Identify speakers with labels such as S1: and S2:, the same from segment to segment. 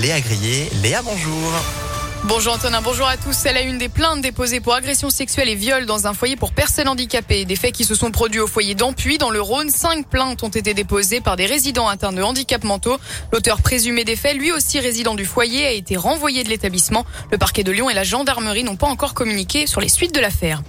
S1: Léa Grillet. Léa, bonjour.
S2: Bonjour Antonin, bonjour à tous. Elle a une des plaintes déposées pour agression sexuelle et viol dans un foyer pour personnes handicapées. Des faits qui se sont produits au foyer d'Ampuy dans le Rhône. Cinq plaintes ont été déposées par des résidents atteints de handicap mentaux. L'auteur présumé des faits, lui aussi résident du foyer, a été renvoyé de l'établissement. Le parquet de Lyon et la gendarmerie n'ont pas encore communiqué sur les suites de l'affaire.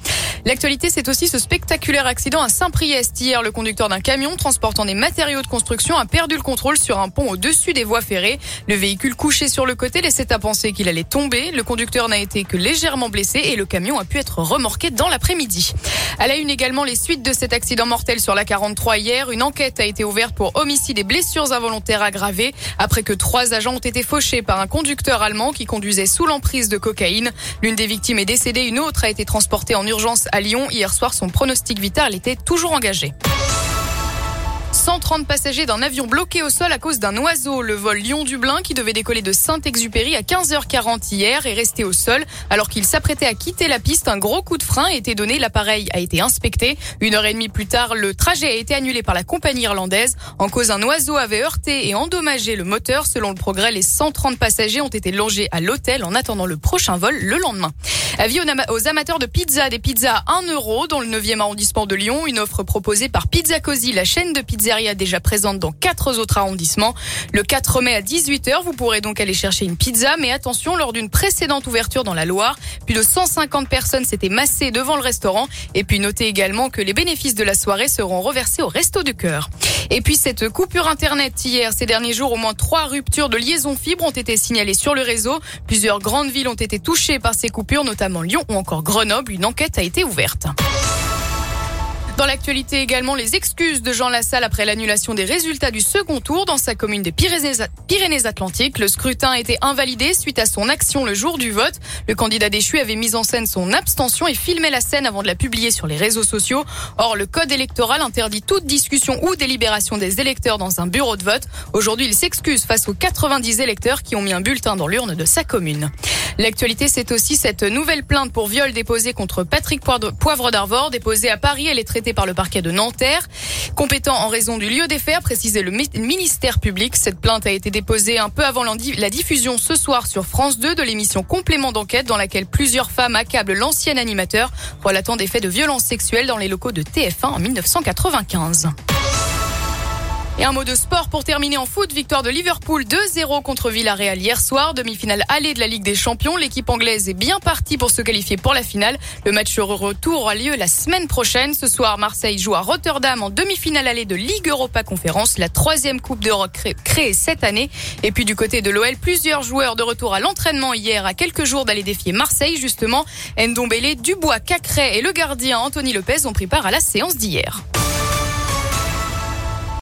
S2: L'actualité, c'est aussi ce spectaculaire accident à Saint-Priest. Hier, le conducteur d'un camion transportant des matériaux de construction a perdu le contrôle sur un pont au-dessus des voies ferrées. Le véhicule couché sur le côté laissait à penser qu'il allait tomber. Le conducteur n'a été que légèrement blessé et le camion a pu être remorqué dans l'après-midi. Elle a une également les suites de cet accident mortel sur la 43 hier. Une enquête a été ouverte pour homicide et blessures involontaires aggravées après que trois agents ont été fauchés par un conducteur allemand qui conduisait sous l'emprise de cocaïne. L'une des victimes est décédée, une autre a été transportée en urgence à Lyon. Hier soir, son pronostic vital était toujours engagé. 130 passagers d'un avion bloqué au sol à cause d'un oiseau. Le vol Lyon-Dublin qui devait décoller de Saint-Exupéry à 15h40 hier est resté au sol alors qu'il s'apprêtait à quitter la piste. Un gros coup de frein a été donné. L'appareil a été inspecté. Une heure et demie plus tard, le trajet a été annulé par la compagnie irlandaise. En cause, un oiseau avait heurté et endommagé le moteur. Selon le progrès, les 130 passagers ont été logés à l'hôtel en attendant le prochain vol le lendemain. Avis aux amateurs de pizza, des pizzas à 1 euro dans le 9e arrondissement de Lyon. Une offre proposée par Pizza Cosi, la chaîne de pizzeria déjà présente dans quatre autres arrondissements. Le 4 mai à 18h, vous pourrez donc aller chercher une pizza. Mais attention, lors d'une précédente ouverture dans la Loire, plus de 150 personnes s'étaient massées devant le restaurant. Et puis notez également que les bénéfices de la soirée seront reversés au Resto du Cœur. Et puis cette coupure Internet hier, ces derniers jours, au moins trois ruptures de liaison fibre ont été signalées sur le réseau. Plusieurs grandes villes ont été touchées par ces coupures, notamment Lyon ou encore Grenoble. Une enquête a été ouverte. Dans l'actualité également, les excuses de Jean Lassalle après l'annulation des résultats du second tour dans sa commune des Pyrénées-Atlantiques. Le scrutin a été invalidé suite à son action le jour du vote. Le candidat déchu avait mis en scène son abstention et filmé la scène avant de la publier sur les réseaux sociaux. Or, le code électoral interdit toute discussion ou délibération des électeurs dans un bureau de vote. Aujourd'hui, il s'excuse face aux 90 électeurs qui ont mis un bulletin dans l'urne de sa commune. L'actualité, c'est aussi cette nouvelle plainte pour viol déposée contre Patrick Poivre d'Arvor, déposée à Paris. Elle est traitée par le parquet de Nanterre. Compétent en raison du lieu des faits, précisé le ministère public. Cette plainte a été déposée un peu avant la diffusion ce soir sur France 2 de l'émission Complément d'enquête dans laquelle plusieurs femmes accablent l'ancien animateur relatant des faits de violence sexuelle dans les locaux de TF1 en 1995. Et un mot de sport pour terminer en foot. Victoire de Liverpool 2-0 contre Villarreal hier soir. Demi-finale allée de la Ligue des Champions. L'équipe anglaise est bien partie pour se qualifier pour la finale. Le match retour aura lieu la semaine prochaine. Ce soir, Marseille joue à Rotterdam en demi-finale allée de Ligue Europa Conférence, la troisième Coupe d'Europe créée cette année. Et puis du côté de l'OL, plusieurs joueurs de retour à l'entraînement hier à quelques jours d'aller défier Marseille justement. Ndombele, Dubois, Cacré et le gardien Anthony Lopez ont pris part à la séance d'hier.